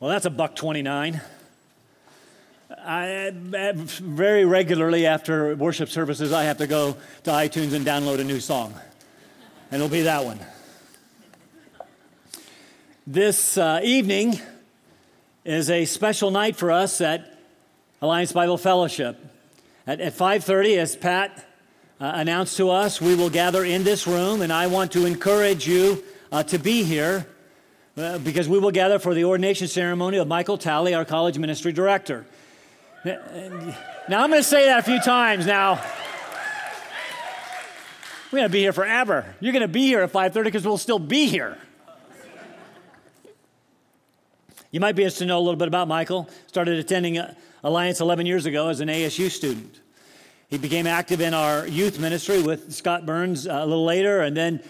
Well, that's a buck 29. I, very regularly after worship services, I have to go to iTunes and download a new song. And it'll be that one. This uh, evening is a special night for us at Alliance Bible Fellowship. At, at 5.30, as Pat uh, announced to us, we will gather in this room, and I want to encourage you uh, to be here uh, because we will gather for the ordination ceremony of Michael Talley, our college ministry director. Now, I'm going to say that a few times now. We're going to be here forever. You're going to be here at 5:30 because we'll still be here. You might be interested to know a little bit about Michael. Started attending uh, Alliance 11 years ago as an ASU student. He became active in our youth ministry with Scott Burns uh, a little later, and then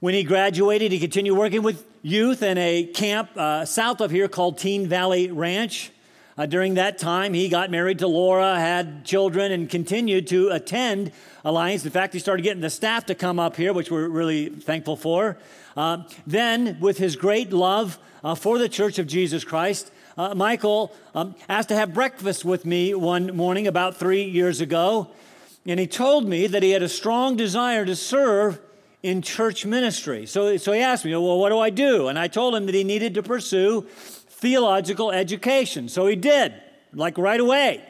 when he graduated, he continued working with youth in a camp uh, south of here called Teen Valley Ranch. Uh, during that time, he got married to Laura, had children, and continued to attend Alliance. In fact, he started getting the staff to come up here, which we're really thankful for. Uh, then, with his great love uh, for the Church of Jesus Christ, uh, Michael um, asked to have breakfast with me one morning about three years ago. And he told me that he had a strong desire to serve in church ministry. So, so he asked me, Well, what do I do? And I told him that he needed to pursue theological education. So he did, like right away.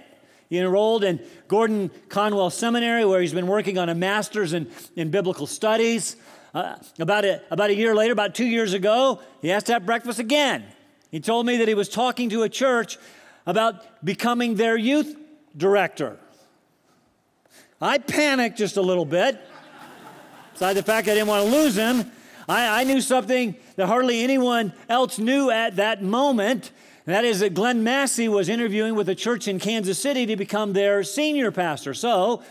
He enrolled in Gordon Conwell Seminary, where he's been working on a master's in, in biblical studies. Uh, about, a, about a year later, about two years ago, he asked to have breakfast again. He told me that he was talking to a church about becoming their youth director. I panicked just a little bit. Besides the fact I didn't want to lose him, I, I knew something that hardly anyone else knew at that moment. And that is that Glenn Massey was interviewing with a church in Kansas City to become their senior pastor. So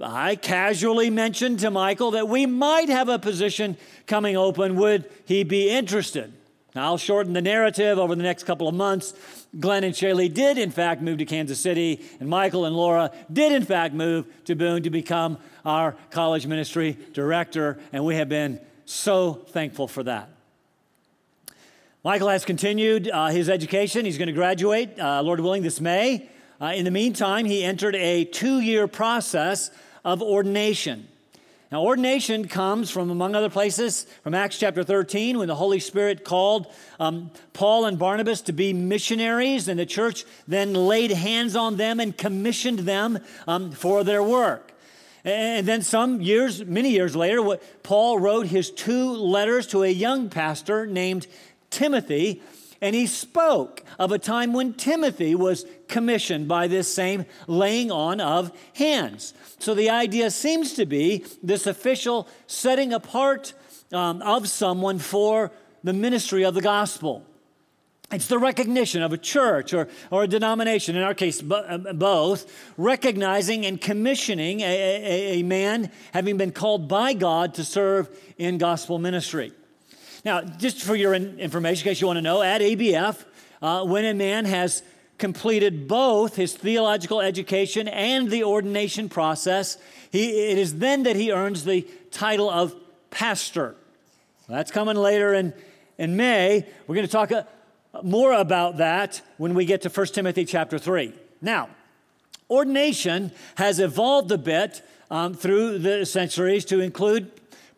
I casually mentioned to Michael that we might have a position coming open. Would he be interested? I'll shorten the narrative over the next couple of months. Glenn and Shaylee did, in fact, move to Kansas City, and Michael and Laura did, in fact, move to Boone to become our college ministry director, and we have been so thankful for that. Michael has continued uh, his education. He's going to graduate, uh, Lord willing, this May. Uh, in the meantime, he entered a two year process of ordination. Now, ordination comes from, among other places, from Acts chapter 13, when the Holy Spirit called um, Paul and Barnabas to be missionaries, and the church then laid hands on them and commissioned them um, for their work. And then some years, many years later, Paul wrote his two letters to a young pastor named Timothy, and he spoke of a time when Timothy was commissioned by this same laying on of hands. So the idea seems to be this official setting apart um, of someone for the ministry of the gospel. It's the recognition of a church or, or a denomination, in our case, uh, both, recognizing and commissioning a, a, a man having been called by God to serve in gospel ministry. Now, just for your information, in case you want to know, at ABF, uh, when a man has completed both his theological education and the ordination process, he, it is then that he earns the title of pastor. That's coming later in, in May. We're going to talk uh, more about that when we get to 1 Timothy chapter 3. Now, ordination has evolved a bit um, through the centuries to include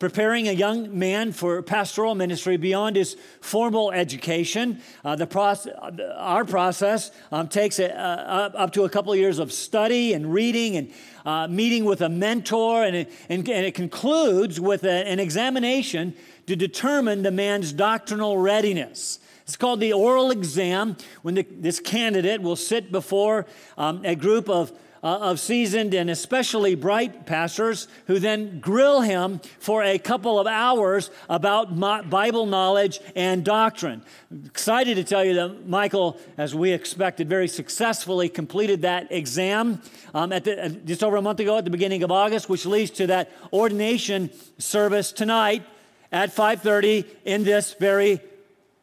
preparing a young man for pastoral ministry beyond his formal education. Uh, the process, our process um, takes a, uh, up to a couple of years of study and reading and uh, meeting with a mentor, and it, and, and it concludes with a, an examination to determine the man's doctrinal readiness. It's called the oral exam when the, this candidate will sit before um, a group of uh, of seasoned and especially bright pastors who then grill him for a couple of hours about Bible knowledge and doctrine. Excited to tell you that Michael, as we expected, very successfully completed that exam um, at the, uh, just over a month ago at the beginning of August, which leads to that ordination service tonight at 5:30 in this very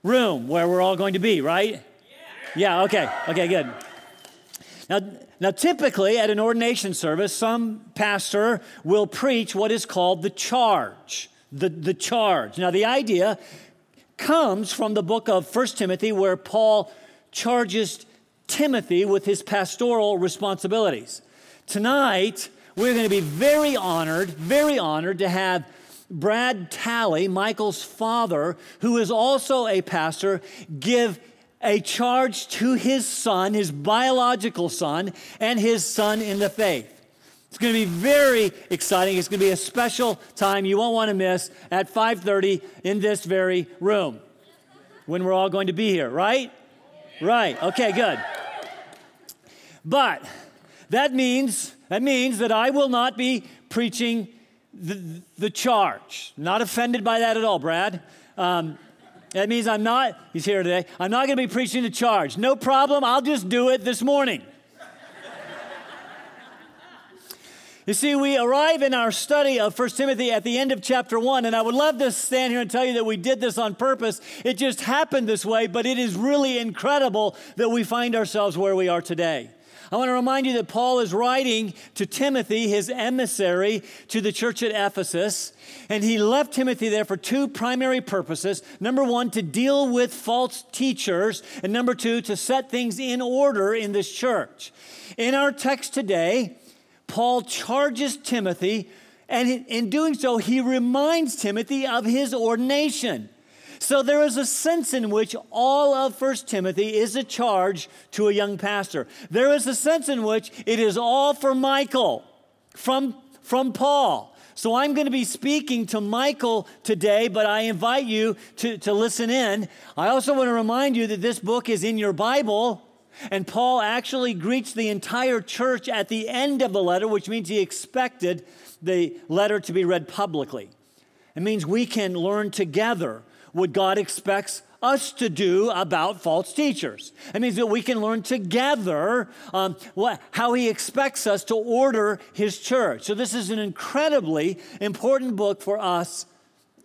room where we're all going to be, right? Yeah, yeah okay. Okay, good. Now, now, typically at an ordination service, some pastor will preach what is called the charge. The, the charge. Now, the idea comes from the book of 1 Timothy, where Paul charges Timothy with his pastoral responsibilities. Tonight, we're going to be very honored, very honored to have Brad Talley, Michael's father, who is also a pastor, give a charge to his son, his biological son, and his son in the faith. It's going to be very exciting. It's going to be a special time you won't want to miss at 5:30 in this very room when we're all going to be here, right? Right. Okay, good. But that means that means that I will not be preaching the, the charge. Not offended by that at all, Brad. Um, that means I'm not, he's here today, I'm not going to be preaching the charge. No problem, I'll just do it this morning. You see, we arrive in our study of 1 Timothy at the end of chapter 1, and I would love to stand here and tell you that we did this on purpose. It just happened this way, but it is really incredible that we find ourselves where we are today. I want to remind you that Paul is writing to Timothy, his emissary, to the church at Ephesus. And he left Timothy there for two primary purposes. Number one, to deal with false teachers. And number two, to set things in order in this church. In our text today, Paul charges Timothy, and in doing so, he reminds Timothy of his ordination. So there is a sense in which all of First Timothy is a charge to a young pastor. There is a sense in which it is all for Michael from, from Paul. So I'm going to be speaking to Michael today, but I invite you to, to listen in. I also want to remind you that this book is in your Bible. And Paul actually greets the entire church at the end of the letter, which means he expected the letter to be read publicly. It means we can learn together what God expects us to do about false teachers. It means that we can learn together um, what, how He expects us to order His church. So, this is an incredibly important book for us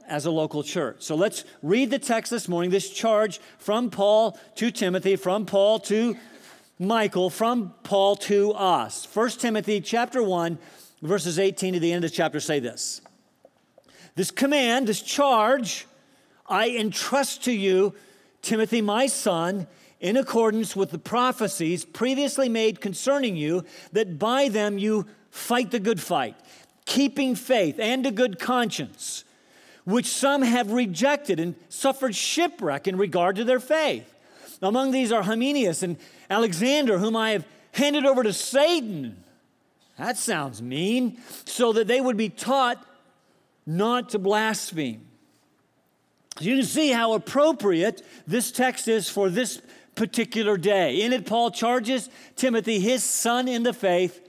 as a local church. So let's read the text this morning, this charge from Paul to Timothy, from Paul to Michael, from Paul to us. 1 Timothy chapter 1, verses 18 to the end of the chapter say this. This command, this charge, I entrust to you, Timothy, my son, in accordance with the prophecies previously made concerning you, that by them you fight the good fight, keeping faith and a good conscience which some have rejected and suffered shipwreck in regard to their faith. Among these are Hymenaeus and Alexander, whom I have handed over to Satan. That sounds mean. So that they would be taught not to blaspheme. You can see how appropriate this text is for this particular day. In it, Paul charges Timothy, his son in the faith,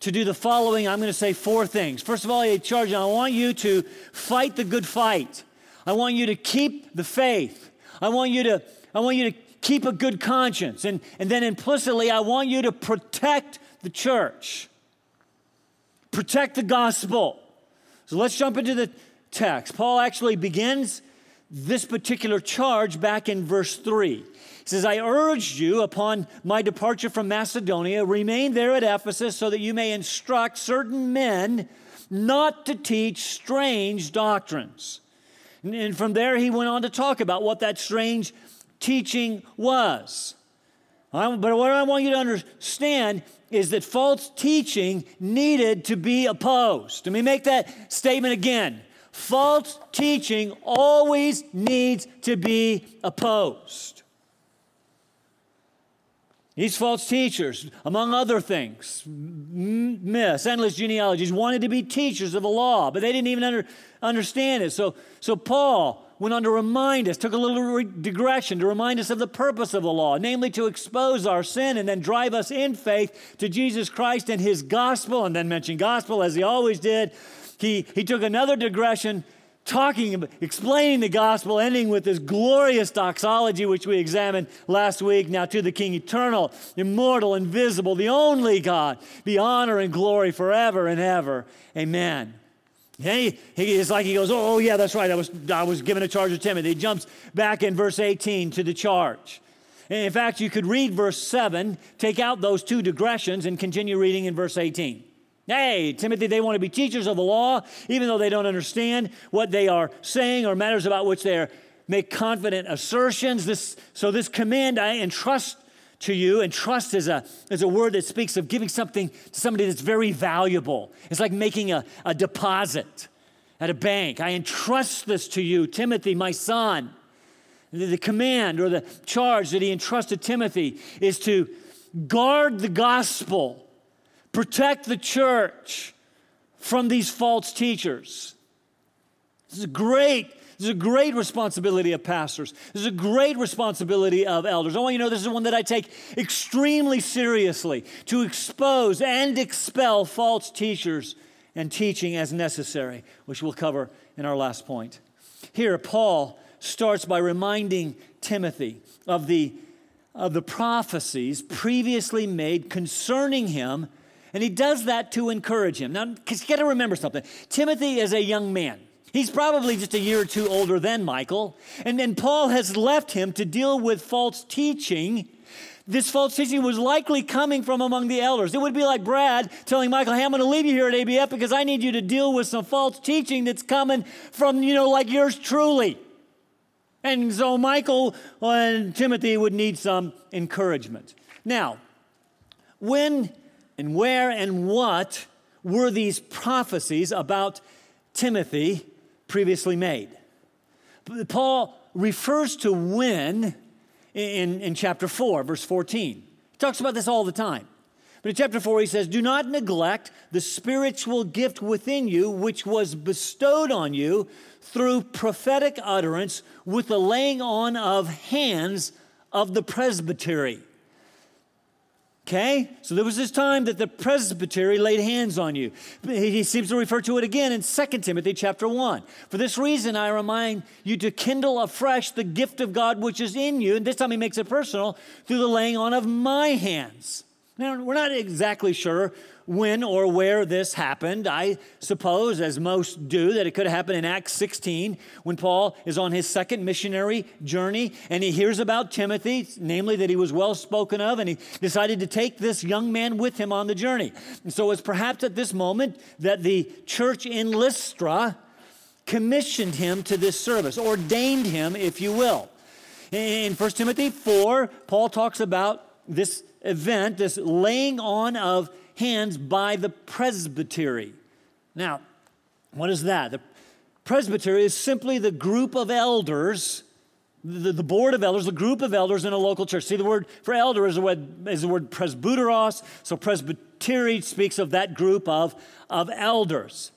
to do the following. I'm going to say four things. First of all, he charges, I want you to fight the good fight. I want you to keep the faith. I want you to, I want you to keep a good conscience. And, and then implicitly, I want you to protect the church, protect the gospel. So let's jump into the text. Paul actually begins this particular charge back in verse 3 says, I urged you upon my departure from Macedonia, remain there at Ephesus so that you may instruct certain men not to teach strange doctrines. And from there, he went on to talk about what that strange teaching was. But what I want you to understand is that false teaching needed to be opposed. Let me make that statement again. False teaching always needs to be opposed. These false teachers, among other things, myths, endless genealogies, wanted to be teachers of the law, but they didn't even under, understand it. So, so Paul went on to remind us, took a little digression to remind us of the purpose of the law, namely to expose our sin and then drive us in faith to Jesus Christ and his gospel, and then mention gospel as he always did. He, he took another digression talking, explaining the gospel, ending with this glorious doxology, which we examined last week. Now to the King, eternal, immortal, invisible, the only God, be honor and glory forever and ever. Amen. He, he, it's like he goes, oh, oh, yeah, that's right. I was, I was given a charge of Timothy. He jumps back in verse 18 to the charge. And in fact, you could read verse 7, take out those two digressions, and continue reading in verse 18. Hey, Timothy, they want to be teachers of the law, even though they don't understand what they are saying or matters about which they are make confident assertions. This, so, this command I entrust to you, and trust is a, is a word that speaks of giving something to somebody that's very valuable. It's like making a, a deposit at a bank. I entrust this to you, Timothy, my son. The, the command or the charge that he entrusted Timothy is to guard the gospel, protect the church from these false teachers. This is great. This is a great responsibility of pastors. This is a great responsibility of elders. I want you to know this is one that I take extremely seriously to expose and expel false teachers and teaching as necessary, which we'll cover in our last point. Here, Paul starts by reminding Timothy of the, of the prophecies previously made concerning him, and he does that to encourage him. Now, because you got to remember something Timothy is a young man. He's probably just a year or two older than Michael. And then Paul has left him to deal with false teaching. This false teaching was likely coming from among the elders. It would be like Brad telling Michael, hey, I'm going to leave you here at ABF because I need you to deal with some false teaching that's coming from, you know, like yours truly. And so Michael and Timothy would need some encouragement. Now, when and where and what were these prophecies about Timothy previously made. Paul refers to when in, in chapter 4, verse 14. He talks about this all the time. But in chapter 4, he says, Do not neglect the spiritual gift within you, which was bestowed on you through prophetic utterance with the laying on of hands of the presbytery. Okay? So there was this time that the presbytery laid hands on you. He seems to refer to it again in 2 Timothy chapter 1. For this reason, I remind you to kindle afresh the gift of God which is in you. And this time he makes it personal through the laying on of my hands. Now, we're not exactly sure when or where this happened. I suppose, as most do, that it could have happened in Acts 16 when Paul is on his second missionary journey and he hears about Timothy, namely that he was well spoken of, and he decided to take this young man with him on the journey. And so it's perhaps at this moment that the church in Lystra commissioned him to this service, ordained him, if you will. In 1 Timothy 4, Paul talks about this event, this laying on of hands by the presbytery. Now, what is that? The presbytery is simply the group of elders, the, the board of elders, the group of elders in a local church. See, the word for elder is the word, is the word presbyteros, so presbytery speaks of that group of, of elders.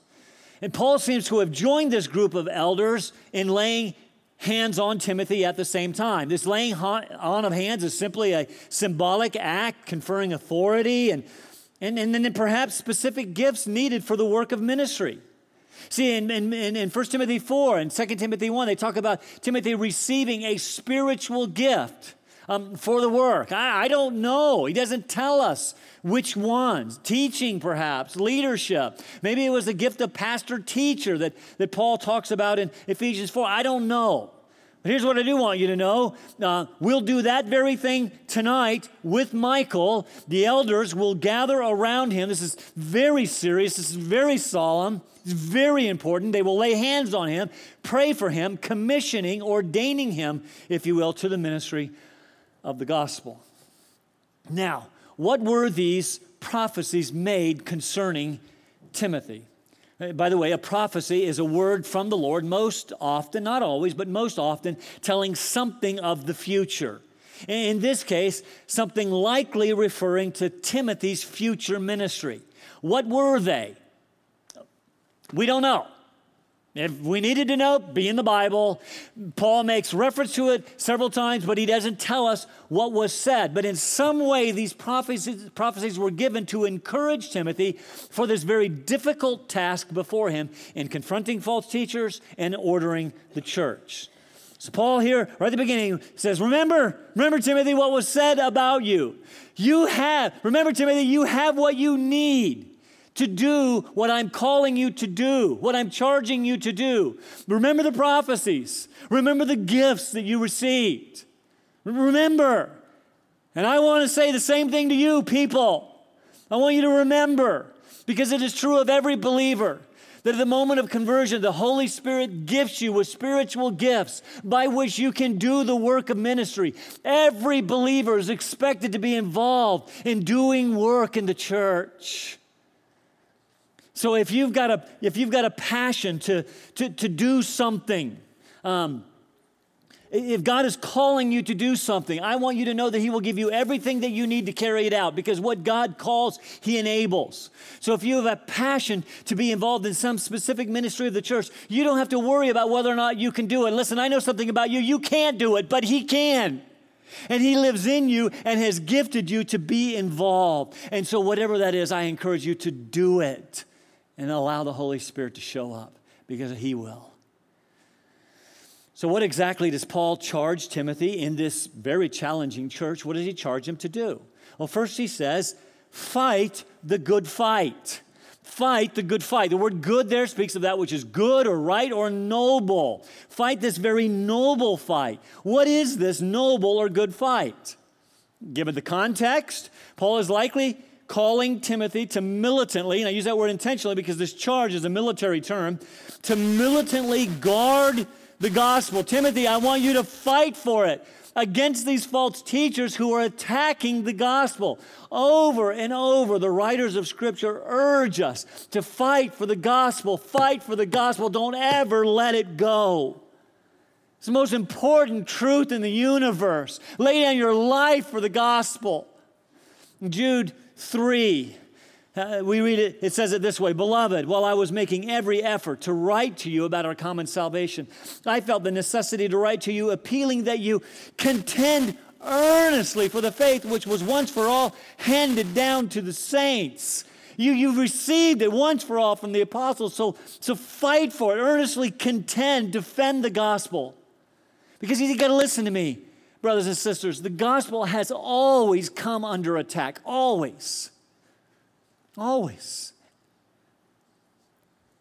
And Paul seems to have joined this group of elders in laying hands on Timothy at the same time. This laying on of hands is simply a symbolic act conferring authority and and, and then perhaps specific gifts needed for the work of ministry. See, in, in, in 1 Timothy 4 and 2 Timothy 1, they talk about Timothy receiving a spiritual gift um, for the work. I, I don't know. He doesn't tell us which ones. Teaching, perhaps, leadership. Maybe it was the gift of pastor teacher that, that Paul talks about in Ephesians 4. I don't know. But here's what I do want you to know. Uh, we'll do that very thing tonight with Michael. The elders will gather around him. This is very serious. This is very solemn. It's very important. They will lay hands on him, pray for him, commissioning, ordaining him, if you will, to the ministry of the gospel. Now, what were these prophecies made concerning Timothy? By the way, a prophecy is a word from the Lord, most often, not always, but most often, telling something of the future. In this case, something likely referring to Timothy's future ministry. What were they? We don't know. If we needed to know, be in the Bible. Paul makes reference to it several times, but he doesn't tell us what was said. But in some way, these prophecies, prophecies were given to encourage Timothy for this very difficult task before him in confronting false teachers and ordering the church. So Paul here, right at the beginning, says, Remember, remember, Timothy, what was said about you. You have, remember, Timothy, you have what you need to do what I'm calling you to do, what I'm charging you to do. Remember the prophecies. Remember the gifts that you received. Remember. And I want to say the same thing to you, people. I want you to remember, because it is true of every believer, That at the moment of conversion, the Holy Spirit gifts you with spiritual gifts by which you can do the work of ministry. Every believer is expected to be involved in doing work in the church. So if you've got a, if you've got a passion to, to, to do something, um, if God is calling you to do something, I want you to know that He will give you everything that you need to carry it out because what God calls, He enables. So if you have a passion to be involved in some specific ministry of the church, you don't have to worry about whether or not you can do it. Listen, I know something about you. You can't do it, but He can. And He lives in you and has gifted you to be involved. And so, whatever that is, I encourage you to do it and allow the Holy Spirit to show up because He will. So, what exactly does Paul charge Timothy in this very challenging church? What does he charge him to do? Well, first he says, fight the good fight. Fight the good fight. The word good there speaks of that which is good or right or noble. Fight this very noble fight. What is this noble or good fight? Given the context, Paul is likely calling Timothy to militantly, and I use that word intentionally because this charge is a military term, to militantly guard the gospel. Timothy, I want you to fight for it against these false teachers who are attacking the gospel. Over and over, the writers of Scripture urge us to fight for the gospel. Fight for the gospel. Don't ever let it go. It's the most important truth in the universe. Lay down your life for the gospel. Jude 3 uh, we read it, it says it this way Beloved, while I was making every effort to write to you about our common salvation, I felt the necessity to write to you, appealing that you contend earnestly for the faith which was once for all handed down to the saints. You, you've received it once for all from the apostles, so, so fight for it, earnestly contend, defend the gospel. Because you got to listen to me, brothers and sisters. The gospel has always come under attack, always. Always.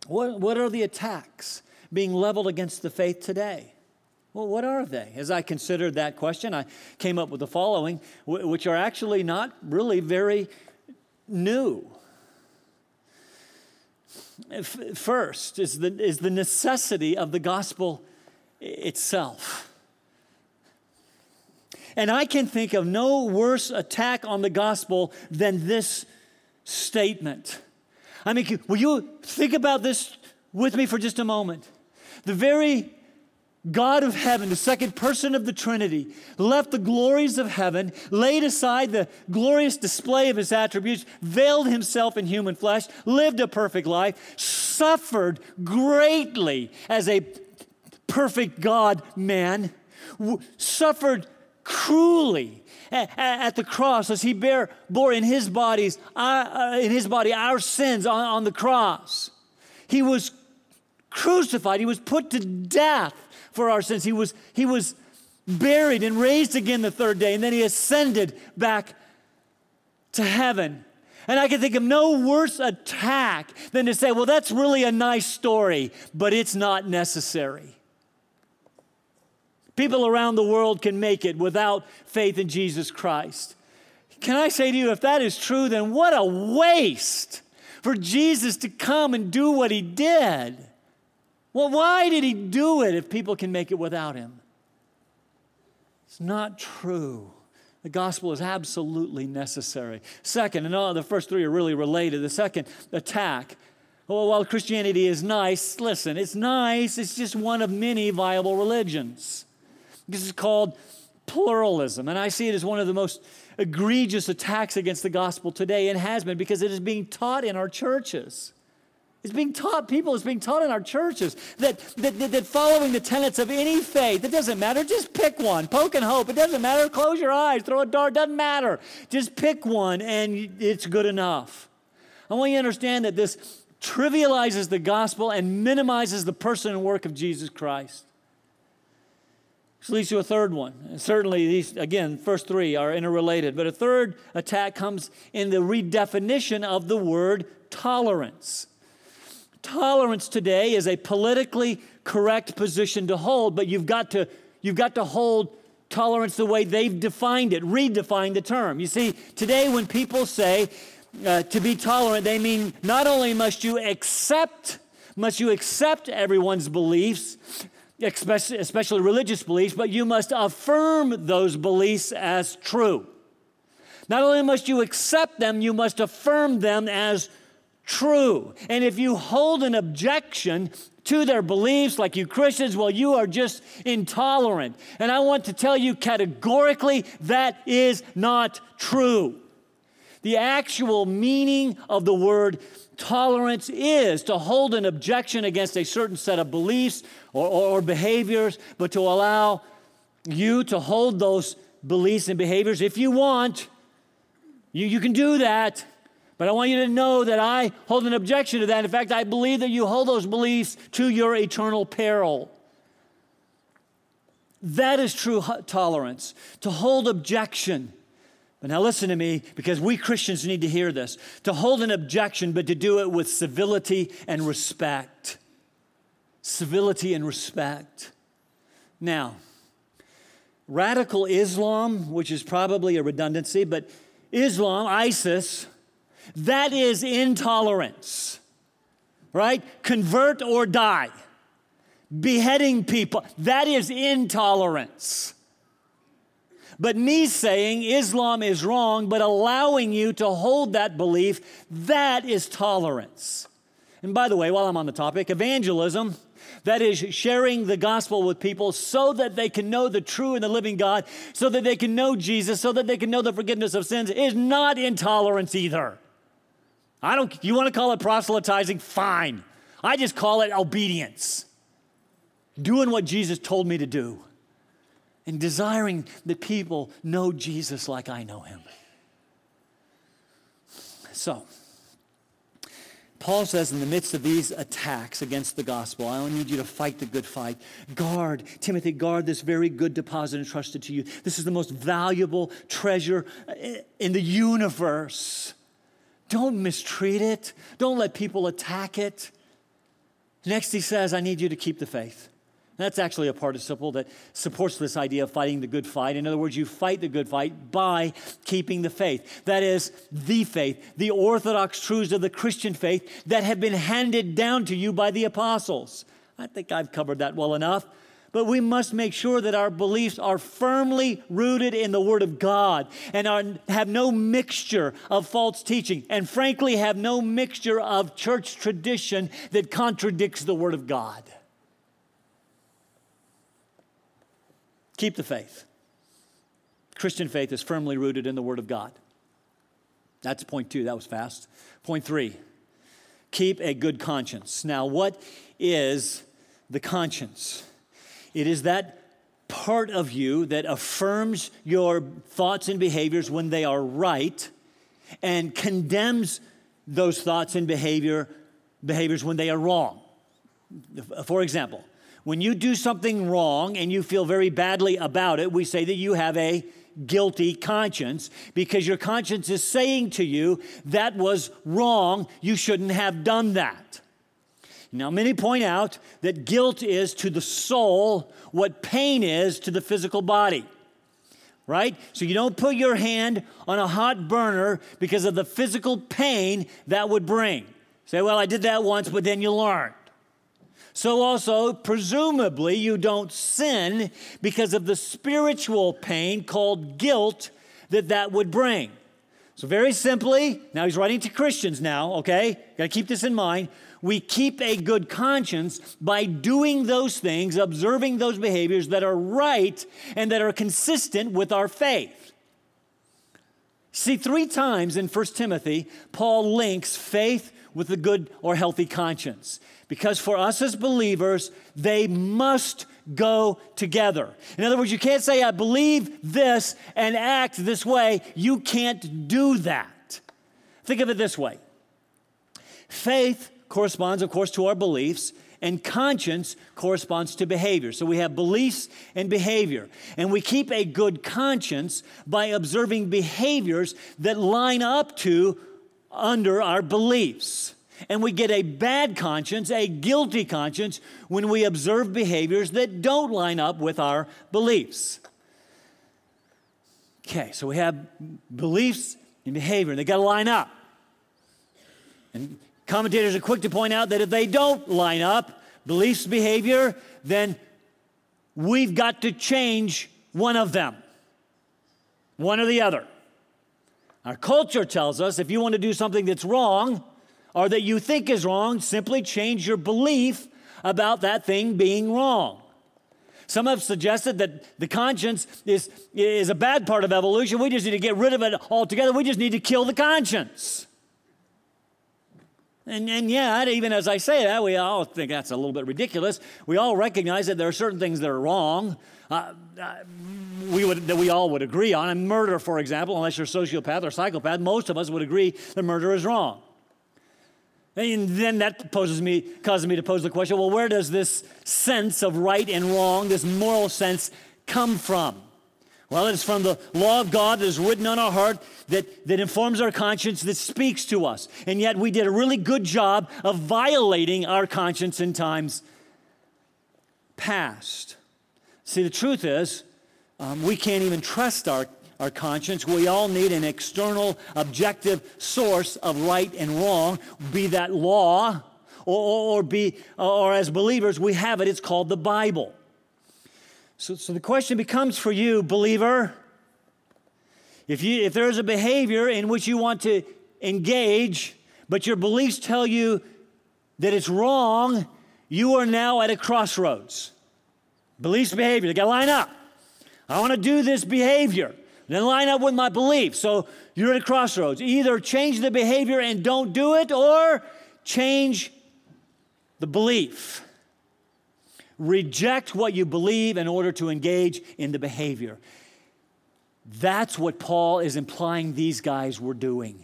What, what are the attacks being leveled against the faith today? Well, what are they? As I considered that question, I came up with the following, which are actually not really very new. First is the, is the necessity of the gospel itself. And I can think of no worse attack on the gospel than this statement. I mean, will you think about this with me for just a moment? The very God of heaven, the second person of the Trinity, left the glories of heaven, laid aside the glorious display of his attributes, veiled himself in human flesh, lived a perfect life, suffered greatly as a perfect God man, suffered cruelly at the cross as he bear, bore in his, bodies, uh, in his body our sins on, on the cross. He was crucified. He was put to death for our sins. He was, he was buried and raised again the third day, and then he ascended back to heaven. And I can think of no worse attack than to say, well, that's really a nice story, but it's not necessary. People around the world can make it without faith in Jesus Christ. Can I say to you, if that is true, then what a waste for Jesus to come and do what he did. Well, why did he do it if people can make it without him? It's not true. The gospel is absolutely necessary. Second, and all the first three are really related. The second attack. Well, while Christianity is nice, listen, it's nice, it's just one of many viable religions. This is called pluralism. And I see it as one of the most egregious attacks against the gospel today and has been because it is being taught in our churches. It's being taught, people, it's being taught in our churches that, that, that, that following the tenets of any faith, it doesn't matter, just pick one, poke and hope. It doesn't matter, close your eyes, throw a dart, doesn't matter. Just pick one and it's good enough. I want you to understand that this trivializes the gospel and minimizes the person and work of Jesus Christ. This leads to a third one. Certainly, these, again, first three are interrelated, but a third attack comes in the redefinition of the word tolerance. Tolerance today is a politically correct position to hold, but you've got to, you've got to hold tolerance the way they've defined it, redefine the term. You see, today when people say uh, to be tolerant, they mean not only must you accept must you accept everyone's beliefs, especially religious beliefs, but you must affirm those beliefs as true. Not only must you accept them, you must affirm them as true. And if you hold an objection to their beliefs, like you Christians, well, you are just intolerant. And I want to tell you categorically that is not true. The actual meaning of the word tolerance is to hold an objection against a certain set of beliefs or, or, or behaviors, but to allow you to hold those beliefs and behaviors if you want. You, you can do that. But I want you to know that I hold an objection to that. In fact, I believe that you hold those beliefs to your eternal peril. That is true tolerance, to hold objection. But now listen to me, because we Christians need to hear this. To hold an objection, but to do it with civility and respect. Civility and respect. Now, radical Islam, which is probably a redundancy, but Islam, ISIS, that is intolerance, right? Convert or die. Beheading people, that is intolerance. But me saying Islam is wrong, but allowing you to hold that belief, that is tolerance. And by the way, while I'm on the topic, evangelism, that is sharing the gospel with people so that they can know the true and the living God, so that they can know Jesus, so that they can know the forgiveness of sins, is not intolerance either. I don't, you want to call it proselytizing? Fine. I just call it obedience. Doing what Jesus told me to do and desiring that people know Jesus like I know him. So, Paul says, in the midst of these attacks against the gospel, I only need you to fight the good fight. Guard, Timothy, guard this very good deposit entrusted to you. This is the most valuable treasure in the universe. Don't mistreat it. Don't let people attack it. Next, he says, I need you to keep the faith. That's actually a participle that supports this idea of fighting the good fight. In other words, you fight the good fight by keeping the faith. That is, the faith, the orthodox truths of the Christian faith that have been handed down to you by the apostles. I think I've covered that well enough but we must make sure that our beliefs are firmly rooted in the Word of God and are, have no mixture of false teaching, and frankly, have no mixture of church tradition that contradicts the Word of God. Keep the faith. Christian faith is firmly rooted in the Word of God. That's point two. That was fast. Point three keep a good conscience. Now, what is the conscience? It is that part of you that affirms your thoughts and behaviors when they are right and condemns those thoughts and behavior behaviors when they are wrong. For example, when you do something wrong and you feel very badly about it, we say that you have a guilty conscience because your conscience is saying to you that was wrong, you shouldn't have done that. Now, many point out that guilt is to the soul what pain is to the physical body, right? So you don't put your hand on a hot burner because of the physical pain that would bring. Say, well, I did that once, but then you learned. So, also, presumably, you don't sin because of the spiritual pain called guilt that that would bring. So, very simply, now he's writing to Christians now, okay? Got to keep this in mind we keep a good conscience by doing those things, observing those behaviors that are right and that are consistent with our faith. See, three times in 1 Timothy, Paul links faith with a good or healthy conscience. Because for us as believers, they must go together. In other words, you can't say, I believe this and act this way. You can't do that. Think of it this way faith corresponds, of course, to our beliefs, and conscience corresponds to behavior. So we have beliefs and behavior. And we keep a good conscience by observing behaviors that line up to under our beliefs. And we get a bad conscience, a guilty conscience, when we observe behaviors that don't line up with our beliefs. Okay, so we have beliefs and behavior, and they got to line up. And Commentators are quick to point out that if they don't line up, beliefs, behavior, then we've got to change one of them, one or the other. Our culture tells us if you want to do something that's wrong or that you think is wrong, simply change your belief about that thing being wrong. Some have suggested that the conscience is, is a bad part of evolution. We just need to get rid of it altogether. We just need to kill the conscience. And, and yeah, even as I say that, we all think that's a little bit ridiculous. We all recognize that there are certain things that are wrong. Uh, uh, we would, that we all would agree on. And murder, for example, unless you're a sociopath or psychopath, most of us would agree that murder is wrong. And then that poses me, causes me to pose the question well, where does this sense of right and wrong, this moral sense, come from? Well, it's from the law of God that is written on our heart that, that informs our conscience, that speaks to us. And yet we did a really good job of violating our conscience in times past. See, the truth is, um, we can't even trust our, our conscience. We all need an external, objective source of right and wrong, be that law, or, or, or be, or as believers, we have it. It's called the Bible. So, so the question becomes for you, believer, if, you, if there's a behavior in which you want to engage, but your beliefs tell you that it's wrong, you are now at a crossroads. Beliefs, behavior, they got to line up. I want to do this behavior, then line up with my belief. So you're at a crossroads. Either change the behavior and don't do it, or change the belief. Reject what you believe in order to engage in the behavior. That's what Paul is implying these guys were doing.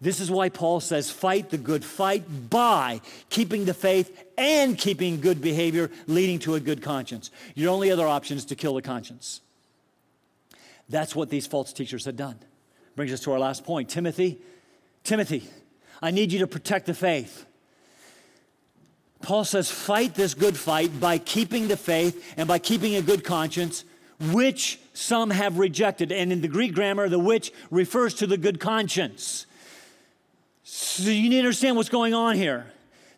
This is why Paul says, fight the good fight by keeping the faith and keeping good behavior, leading to a good conscience. Your only other option is to kill the conscience. That's what these false teachers had done. Brings us to our last point. Timothy, Timothy, I need you to protect the faith. Paul says, fight this good fight by keeping the faith and by keeping a good conscience, which some have rejected. And in the Greek grammar, the which refers to the good conscience. So you need to understand what's going on here.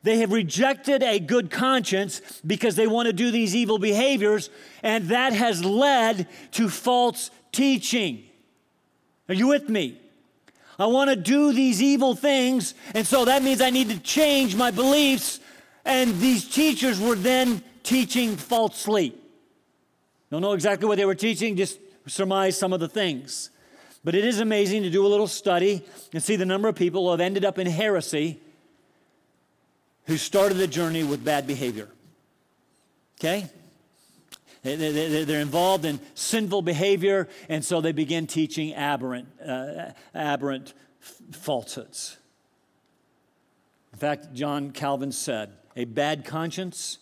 They have rejected a good conscience because they want to do these evil behaviors, and that has led to false teaching. Are you with me? I want to do these evil things, and so that means I need to change my beliefs and these teachers were then teaching falsely. Don't know exactly what they were teaching, just surmise some of the things. But it is amazing to do a little study and see the number of people who have ended up in heresy who started the journey with bad behavior. Okay? They're involved in sinful behavior, and so they begin teaching aberrant, uh, aberrant falsehoods. In fact, John Calvin said, a bad conscience,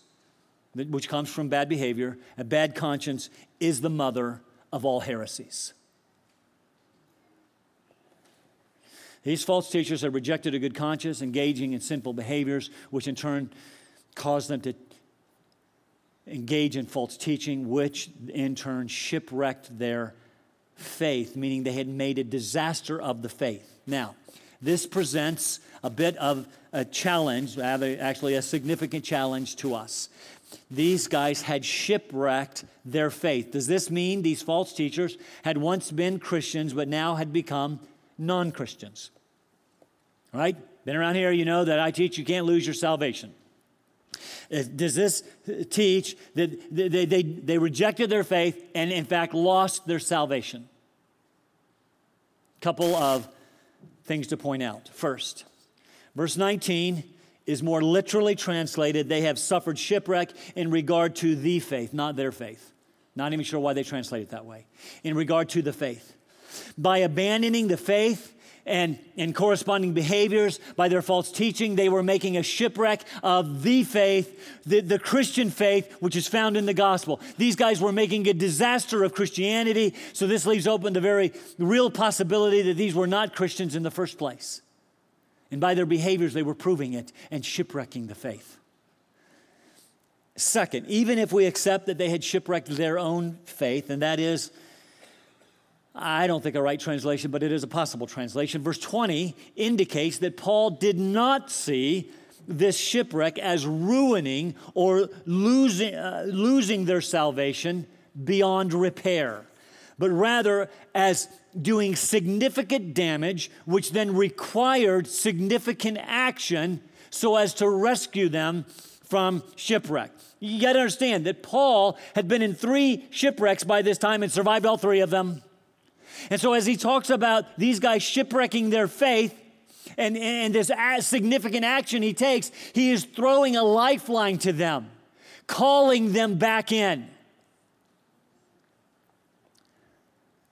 which comes from bad behavior, a bad conscience is the mother of all heresies. These false teachers have rejected a good conscience, engaging in sinful behaviors, which in turn cause them to engage in false teaching, which in turn shipwrecked their faith, meaning they had made a disaster of the faith. Now, this presents a bit of a challenge, actually a significant challenge to us. These guys had shipwrecked their faith. Does this mean these false teachers had once been Christians but now had become non Christians? Right? Been around here, you know that I teach you can't lose your salvation. Does this teach that they, they, they rejected their faith and, in fact, lost their salvation? Couple of things to point out. First, verse 19 is more literally translated they have suffered shipwreck in regard to the faith, not their faith. Not even sure why they translate it that way. In regard to the faith. By abandoning the faith, and, and corresponding behaviors, by their false teaching, they were making a shipwreck of the faith, the, the Christian faith, which is found in the gospel. These guys were making a disaster of Christianity, so this leaves open the very real possibility that these were not Christians in the first place. And by their behaviors, they were proving it and shipwrecking the faith. Second, even if we accept that they had shipwrecked their own faith, and that is I don't think a right translation, but it is a possible translation. Verse 20 indicates that Paul did not see this shipwreck as ruining or losing, uh, losing their salvation beyond repair, but rather as doing significant damage, which then required significant action so as to rescue them from shipwreck. You got to understand that Paul had been in three shipwrecks by this time and survived all three of them. And so, as he talks about these guys shipwrecking their faith, and, and this significant action he takes, he is throwing a lifeline to them, calling them back in.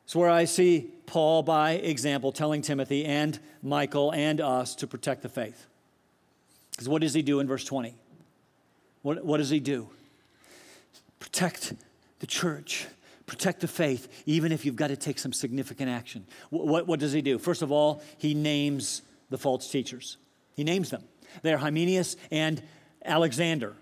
It's where I see Paul, by example, telling Timothy and Michael and us to protect the faith. Because what does he do in verse 20? What, what does he do? Protect the church, protect the faith, even if you've got to take some significant action. What, what, what does he do? First of all, he names the false teachers. He names them. They're Hymenaeus and Alexander.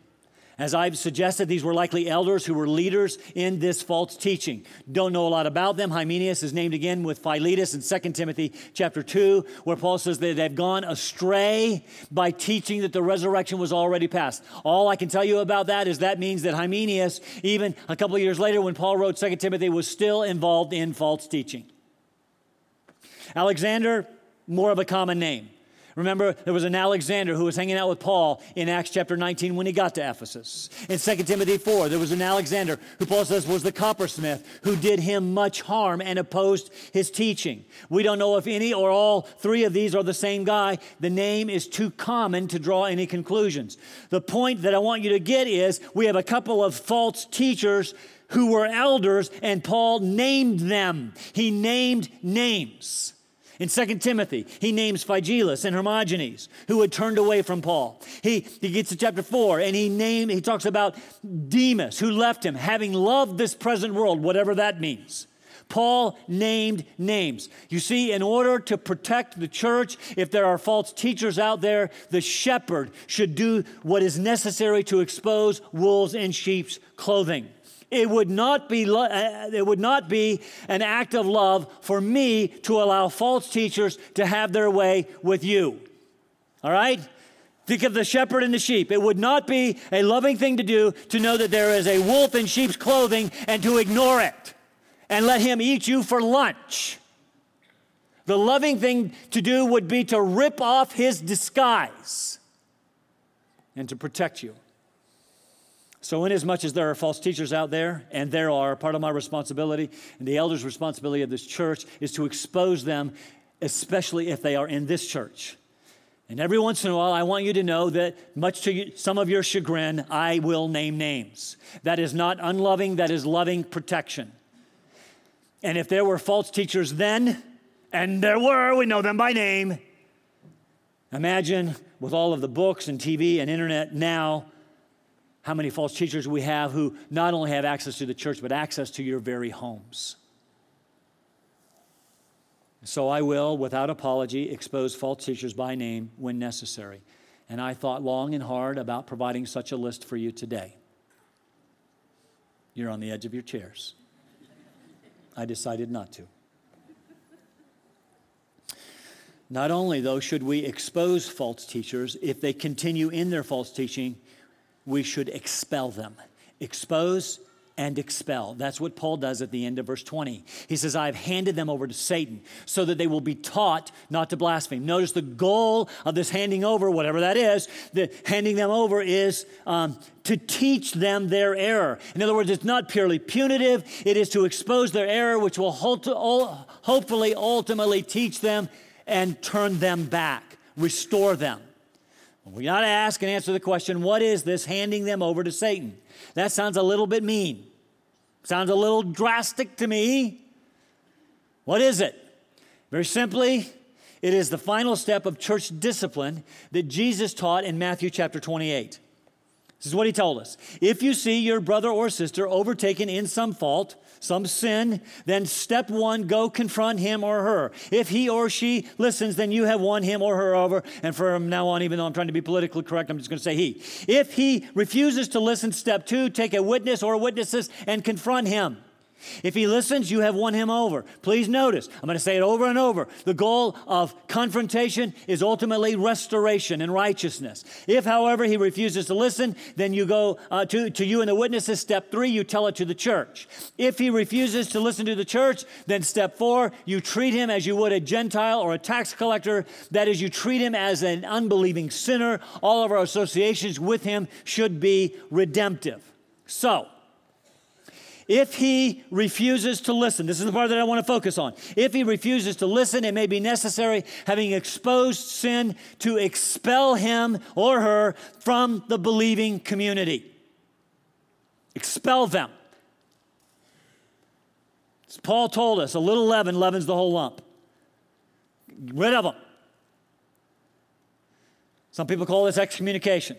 As I've suggested, these were likely elders who were leaders in this false teaching. Don't know a lot about them. Hymenaeus is named again with Philetus in 2 Timothy chapter 2, where Paul says that they've gone astray by teaching that the resurrection was already past. All I can tell you about that is that means that Hymenaeus, even a couple of years later when Paul wrote 2 Timothy, was still involved in false teaching. Alexander, more of a common name. Remember, there was an Alexander who was hanging out with Paul in Acts chapter 19 when he got to Ephesus. In 2 Timothy 4, there was an Alexander who Paul says was the coppersmith who did him much harm and opposed his teaching. We don't know if any or all three of these are the same guy. The name is too common to draw any conclusions. The point that I want you to get is we have a couple of false teachers who were elders, and Paul named them. He named names. In 2 Timothy, he names Phygelus and Hermogenes, who had turned away from Paul. He, he gets to chapter 4, and he, name, he talks about Demas, who left him, having loved this present world, whatever that means. Paul named names. You see, in order to protect the church, if there are false teachers out there, the shepherd should do what is necessary to expose wolves in sheep's clothing. It would not be uh, it would not be an act of love for me to allow false teachers to have their way with you. All right? Think of the shepherd and the sheep. It would not be a loving thing to do to know that there is a wolf in sheep's clothing and to ignore it and let him eat you for lunch. The loving thing to do would be to rip off his disguise and to protect you. So, inasmuch as much as there are false teachers out there, and there are, part of my responsibility and the elders' responsibility of this church is to expose them, especially if they are in this church. And every once in a while, I want you to know that, much to you, some of your chagrin, I will name names. That is not unloving, that is loving protection. And if there were false teachers then, and there were, we know them by name, imagine with all of the books and TV and internet now how many false teachers we have who not only have access to the church, but access to your very homes. So I will, without apology, expose false teachers by name when necessary. And I thought long and hard about providing such a list for you today. You're on the edge of your chairs. I decided not to. Not only, though, should we expose false teachers if they continue in their false teaching, we should expel them. Expose and expel. That's what Paul does at the end of verse 20. He says, I've handed them over to Satan so that they will be taught not to blaspheme. Notice the goal of this handing over, whatever that is, the handing them over is um, to teach them their error. In other words, it's not purely punitive, it is to expose their error, which will hopefully ultimately teach them and turn them back, restore them. We got to ask and answer the question what is this handing them over to Satan? That sounds a little bit mean. Sounds a little drastic to me. What is it? Very simply, it is the final step of church discipline that Jesus taught in Matthew chapter 28. This is what he told us. If you see your brother or sister overtaken in some fault, some sin, then step one, go confront him or her. If he or she listens, then you have won him or her over. And from now on, even though I'm trying to be politically correct, I'm just going to say he. If he refuses to listen, step two, take a witness or witnesses and confront him. If he listens, you have won him over. Please notice, I'm going to say it over and over. The goal of confrontation is ultimately restoration and righteousness. If, however, he refuses to listen, then you go uh, to, to you and the witnesses. Step three, you tell it to the church. If he refuses to listen to the church, then step four, you treat him as you would a Gentile or a tax collector. That is, you treat him as an unbelieving sinner. All of our associations with him should be redemptive. So, if he refuses to listen, this is the part that I want to focus on. If he refuses to listen, it may be necessary, having exposed sin, to expel him or her from the believing community. Expel them. As Paul told us, a little leaven leavens the whole lump. Get rid of them. Some people call this excommunication.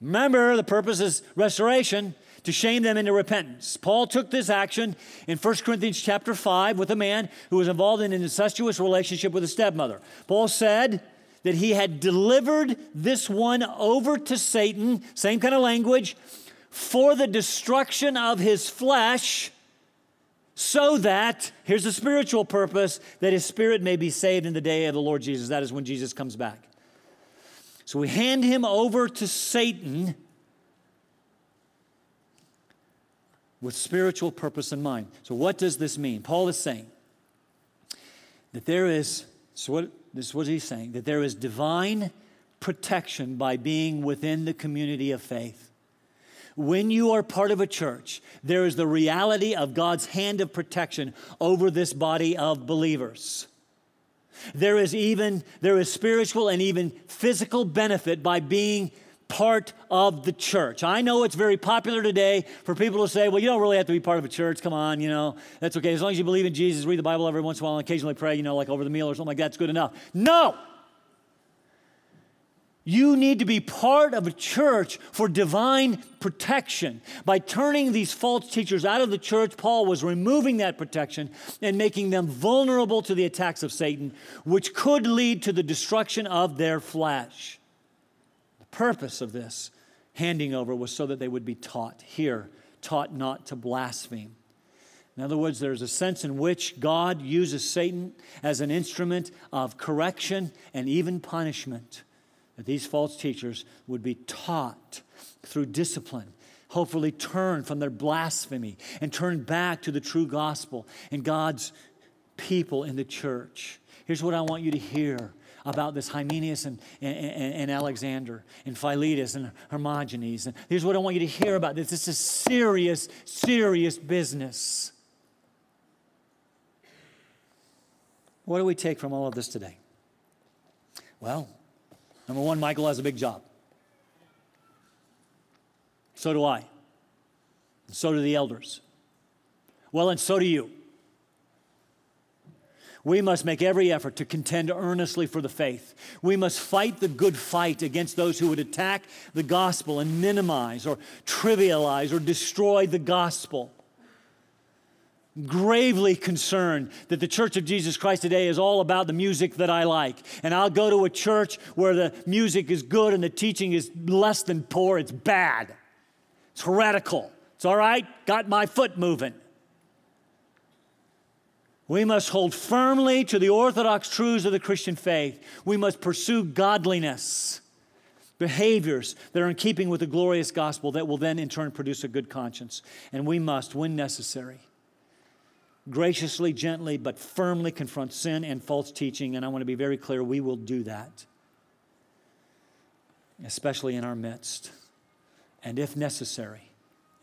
Remember, the purpose is restoration to shame them into repentance. Paul took this action in 1 Corinthians chapter 5 with a man who was involved in an incestuous relationship with a stepmother. Paul said that he had delivered this one over to Satan, same kind of language, for the destruction of his flesh, so that, here's the spiritual purpose, that his spirit may be saved in the day of the Lord Jesus. That is when Jesus comes back. So we hand him over to Satan with spiritual purpose in mind. So, what does this mean? Paul is saying that there is, so what, this is what he's saying, that there is divine protection by being within the community of faith. When you are part of a church, there is the reality of God's hand of protection over this body of believers. There is even there is spiritual and even physical benefit by being part of the church. I know it's very popular today for people to say, well, you don't really have to be part of a church. Come on, you know, that's okay. As long as you believe in Jesus, read the Bible every once in a while, and occasionally pray, you know, like over the meal or something like that, it's good enough. No! You need to be part of a church for divine protection. By turning these false teachers out of the church, Paul was removing that protection and making them vulnerable to the attacks of Satan, which could lead to the destruction of their flesh purpose of this handing over was so that they would be taught here, taught not to blaspheme. In other words, there's a sense in which God uses Satan as an instrument of correction and even punishment. That these false teachers would be taught through discipline, hopefully turn from their blasphemy and turn back to the true gospel and God's people in the church. Here's what I want you to hear about this Hymenaeus and, and, and, Alexander and Philetus and Hermogenes. And here's what I want you to hear about this. This is serious, serious business. What do we take from all of this today? Well, number one, Michael has a big job. So do I. So do the elders. Well, and so do you. We must make every effort to contend earnestly for the faith. We must fight the good fight against those who would attack the gospel and minimize or trivialize or destroy the gospel. Gravely concerned that the Church of Jesus Christ today is all about the music that I like. And I'll go to a church where the music is good and the teaching is less than poor. It's bad, it's heretical. It's all right, got my foot moving. We must hold firmly to the orthodox truths of the Christian faith. We must pursue godliness, behaviors that are in keeping with the glorious gospel that will then in turn produce a good conscience. And we must, when necessary, graciously, gently, but firmly confront sin and false teaching. And I want to be very clear we will do that, especially in our midst. And if necessary,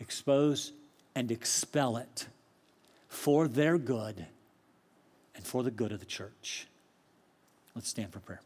expose and expel it for their good for the good of the church. Let's stand for prayer.